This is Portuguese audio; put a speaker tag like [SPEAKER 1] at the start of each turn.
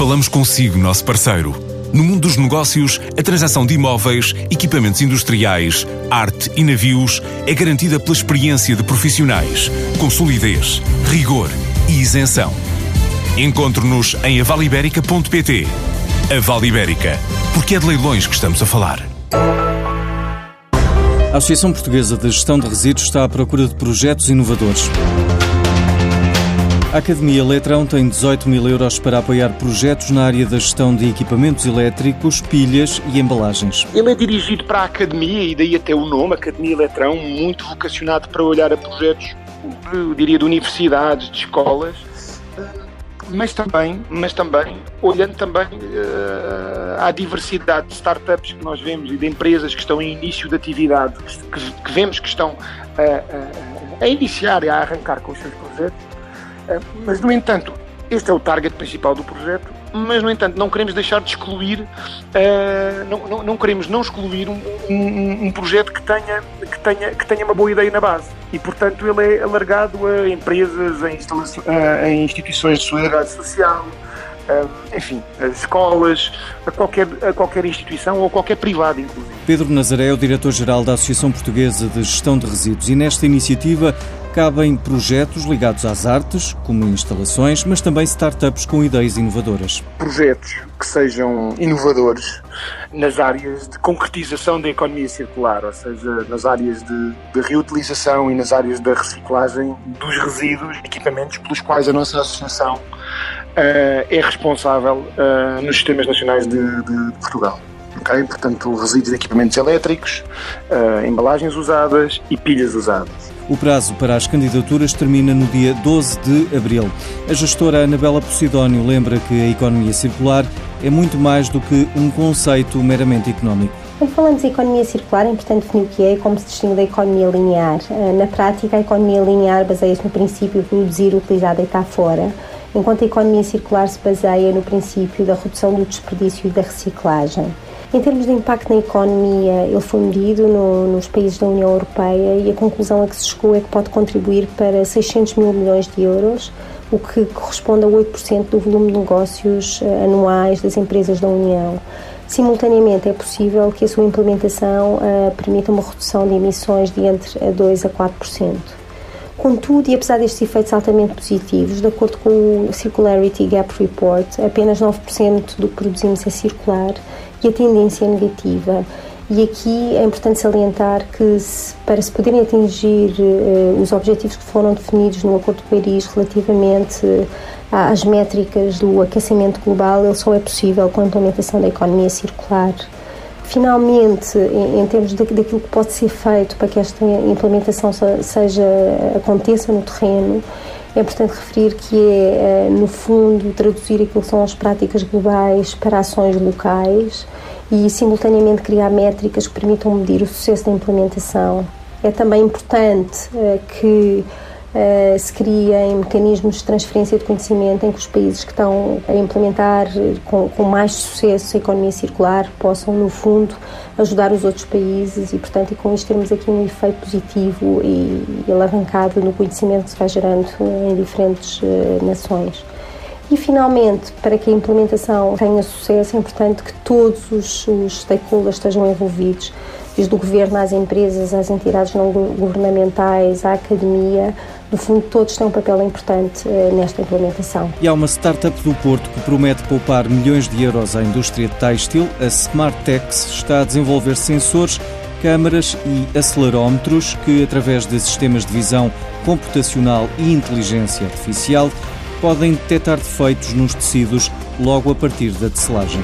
[SPEAKER 1] Falamos consigo, nosso parceiro. No mundo dos negócios, a transação de imóveis, equipamentos industriais, arte e navios é garantida pela experiência de profissionais, com solidez, rigor e isenção. Encontre-nos em avaliberica.pt. A Vale Ibérica, porque é de leilões que estamos a falar.
[SPEAKER 2] A Associação Portuguesa de Gestão de Resíduos está à procura de projetos inovadores. A Academia Eletrão tem 18 mil euros para apoiar projetos na área da gestão de equipamentos elétricos, pilhas e embalagens.
[SPEAKER 3] Ele é dirigido para a Academia, e daí até o nome, Academia Eletrão, muito vocacionado para olhar a projetos, eu diria, de universidades, de escolas, mas também, mas também olhando também uh, à diversidade de startups que nós vemos e de empresas que estão em início de atividade, que, que vemos que estão uh, uh, a iniciar e a arrancar com os seus projetos mas, no entanto, este é o target principal do projeto, mas, no entanto, não queremos deixar de excluir, uh, não, não, não, queremos não excluir um, um, um, projeto que tenha, que, tenha, que tenha uma boa ideia na base. E, portanto, ele é alargado a empresas, a, a instituições de solidariedade social, enfim, as escolas, a qualquer, a qualquer instituição ou qualquer privado, inclusive.
[SPEAKER 2] Pedro Nazaré é o diretor-geral da Associação Portuguesa de Gestão de Resíduos e nesta iniciativa cabem projetos ligados às artes, como instalações, mas também startups com ideias inovadoras.
[SPEAKER 3] Projetos que sejam inovadores nas áreas de concretização da economia circular, ou seja, nas áreas de, de reutilização e nas áreas da reciclagem dos resíduos, equipamentos pelos quais a nossa associação uh, é responsável uh, nos sistemas nacionais de, de, de Portugal. Okay? Portanto, resíduos de equipamentos elétricos, uh, embalagens usadas e pilhas usadas.
[SPEAKER 2] O prazo para as candidaturas termina no dia 12 de abril. A gestora Anabela Posidónio lembra que a economia circular é muito mais do que um conceito meramente económico.
[SPEAKER 4] Quando falamos de economia circular, é importante definir o que é e como se distingue da economia linear. Eh, na prática, a economia linear baseia-se no princípio de produzir, utilizar, deitar fora, enquanto a economia circular se baseia no princípio da redução do desperdício e da reciclagem. Em termos de impacto na economia, ele foi medido no, nos países da União Europeia e a conclusão a que se chegou é que pode contribuir para 600 mil milhões de euros, o que corresponde a 8% do volume de negócios eh, anuais das empresas da União. Simultaneamente, é possível que a sua implementação uh, permita uma redução de emissões de entre 2% a 4%. Contudo, e apesar destes efeitos altamente positivos, de acordo com o Circularity Gap Report, apenas 9% do que produzimos é circular e a tendência negativa. E aqui é importante salientar que, se, para se poderem atingir uh, os objetivos que foram definidos no Acordo de Paris relativamente uh, às métricas do aquecimento global, ele só é possível com a implementação da economia circular. Finalmente, em, em termos de, daquilo que pode ser feito para que esta implementação seja aconteça no terreno, é importante referir que é, eh, no fundo, traduzir aquilo que são as práticas globais para ações locais e, simultaneamente, criar métricas que permitam medir o sucesso da implementação. É também importante uh, que uh, se criem mecanismos de transferência de conhecimento em que os países que estão a implementar com, com mais sucesso a economia circular possam, no fundo, ajudar os outros países e, portanto, e com isto termos aqui um efeito positivo e, e alavancado no conhecimento que se vai gerando em diferentes uh, nações. E, finalmente, para que a implementação tenha sucesso, é importante que todos os, os stakeholders estejam envolvidos, desde o governo às empresas, às entidades não governamentais, à academia, no fundo, todos têm um papel importante uh, nesta implementação.
[SPEAKER 2] E há uma startup do Porto que promete poupar milhões de euros à indústria têxtil. A SmartTex está a desenvolver sensores, câmaras e acelerómetros que, através de sistemas de visão computacional e inteligência artificial, podem detectar defeitos nos tecidos logo a partir da tecelagem.